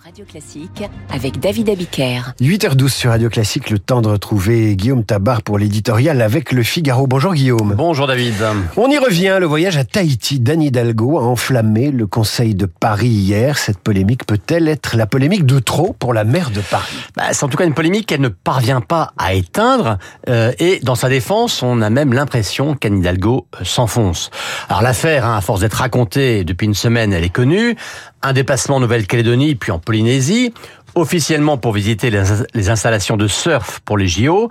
Radio Classique avec David Abiker. 8h12 sur Radio Classique, le temps de retrouver Guillaume Tabar pour l'éditorial avec le Figaro. Bonjour Guillaume. Bonjour David. On y revient, le voyage à Tahiti d'Anne Hidalgo a enflammé le Conseil de Paris hier. Cette polémique peut-elle être la polémique de trop pour la maire de Paris? Bah, C'est en tout cas une polémique qu'elle ne parvient pas à éteindre euh, et dans sa défense, on a même l'impression qu'Anne Hidalgo euh, s'enfonce. Alors l'affaire, hein, à force d'être racontée depuis une semaine, elle est connue. Un déplacement en Nouvelle-Calédonie puis en Polynésie, officiellement pour visiter les installations de surf pour les JO,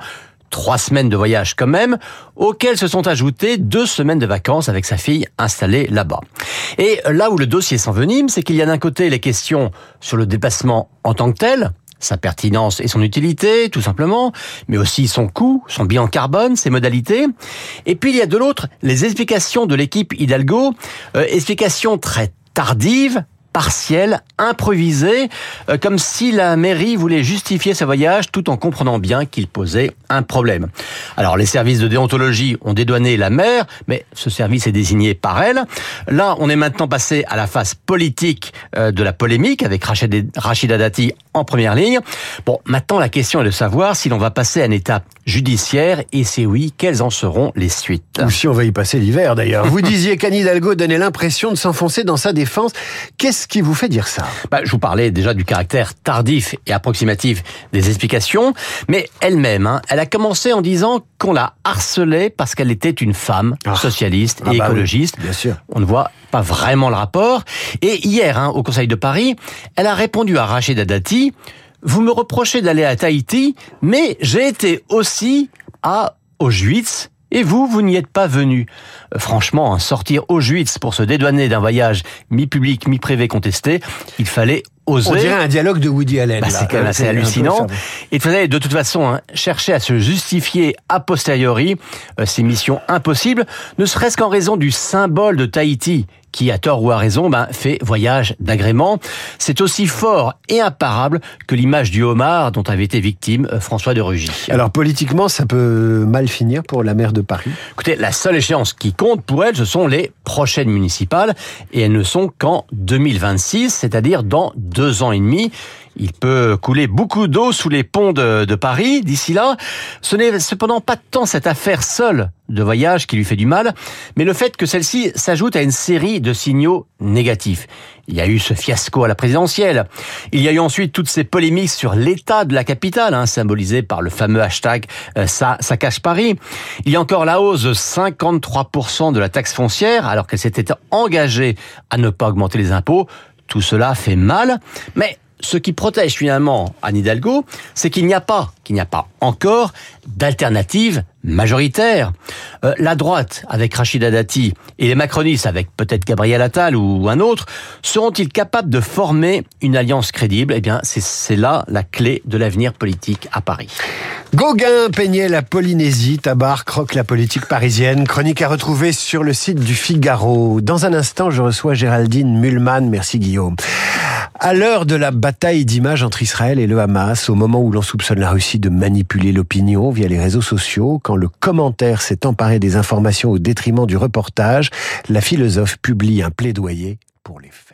trois semaines de voyage quand même, auxquelles se sont ajoutées deux semaines de vacances avec sa fille installée là-bas. Et là où le dossier s'envenime, c'est qu'il y a d'un côté les questions sur le déplacement en tant que tel, sa pertinence et son utilité, tout simplement, mais aussi son coût, son bilan carbone, ses modalités. Et puis il y a de l'autre les explications de l'équipe Hidalgo, euh, explications très tardives, partiel, improvisé, euh, comme si la mairie voulait justifier ce voyage tout en comprenant bien qu'il posait un problème. Alors les services de déontologie ont dédouané la maire, mais ce service est désigné par elle. Là, on est maintenant passé à la phase politique euh, de la polémique avec Rachida Dati en première ligne. Bon, maintenant la question est de savoir si l'on va passer à une étape judiciaire et c'est oui, quelles en seront les suites Ou si on va y passer l'hiver d'ailleurs. Vous disiez qu'Anne Hidalgo donnait l'impression de s'enfoncer dans sa défense. Qu'est-ce qui vous fait dire ça? Bah, Je vous parlais déjà du caractère tardif et approximatif des explications, mais elle-même, hein, elle a commencé en disant qu'on la harcelait parce qu'elle était une femme ah. socialiste ah et bah écologiste. bien sûr. On ne voit pas vraiment le rapport. Et hier, hein, au Conseil de Paris, elle a répondu à Rachida Dati, vous me reprochez d'aller à Tahiti, mais j'ai été aussi à Auschwitz et vous, vous n'y êtes pas venu. Euh, franchement, hein, sortir Auschwitz pour se dédouaner d'un voyage mi-public, mi-privé contesté, il fallait oser. On dirait un dialogue de Woody Allen. Bah, c'est quand même assez hallucinant. Il fallait de toute façon hein, chercher à se justifier a posteriori euh, ces missions impossibles, ne serait-ce qu'en raison du symbole de Tahiti qui, à tort ou à raison, ben, fait voyage d'agrément. C'est aussi fort et imparable que l'image du homard dont avait été victime euh, François de Rugy. Alors politiquement, ça peut mal finir pour la maire de Paris Écoutez, la seule échéance qui compte pour elle, ce sont les prochaines municipales, et elles ne sont qu'en 2026, c'est-à-dire dans deux ans et demi. Il peut couler beaucoup d'eau sous les ponts de, Paris d'ici là. Ce n'est cependant pas tant cette affaire seule de voyage qui lui fait du mal, mais le fait que celle-ci s'ajoute à une série de signaux négatifs. Il y a eu ce fiasco à la présidentielle. Il y a eu ensuite toutes ces polémiques sur l'état de la capitale, hein, symbolisé par le fameux hashtag euh, ça, ça cache Paris. Il y a encore la hausse de 53% de la taxe foncière, alors qu'elle s'était engagée à ne pas augmenter les impôts. Tout cela fait mal, mais ce qui protège finalement Anne Hidalgo, c'est qu'il n'y a pas, qu'il n'y a pas encore d'alternative majoritaire. Euh, la droite, avec Rachida Dati, et les macronistes, avec peut-être Gabriel Attal ou un autre, seront-ils capables de former une alliance crédible? Eh bien, c'est là la clé de l'avenir politique à Paris. Gauguin peignait la Polynésie, Tabar croque la politique parisienne. Chronique à retrouver sur le site du Figaro. Dans un instant, je reçois Géraldine Mulman. Merci Guillaume. À l'heure de la bataille d'images entre Israël et le Hamas, au moment où l'on soupçonne la Russie de manipuler l'opinion via les réseaux sociaux, quand le commentaire s'est emparé des informations au détriment du reportage, la philosophe publie un plaidoyer pour les faits.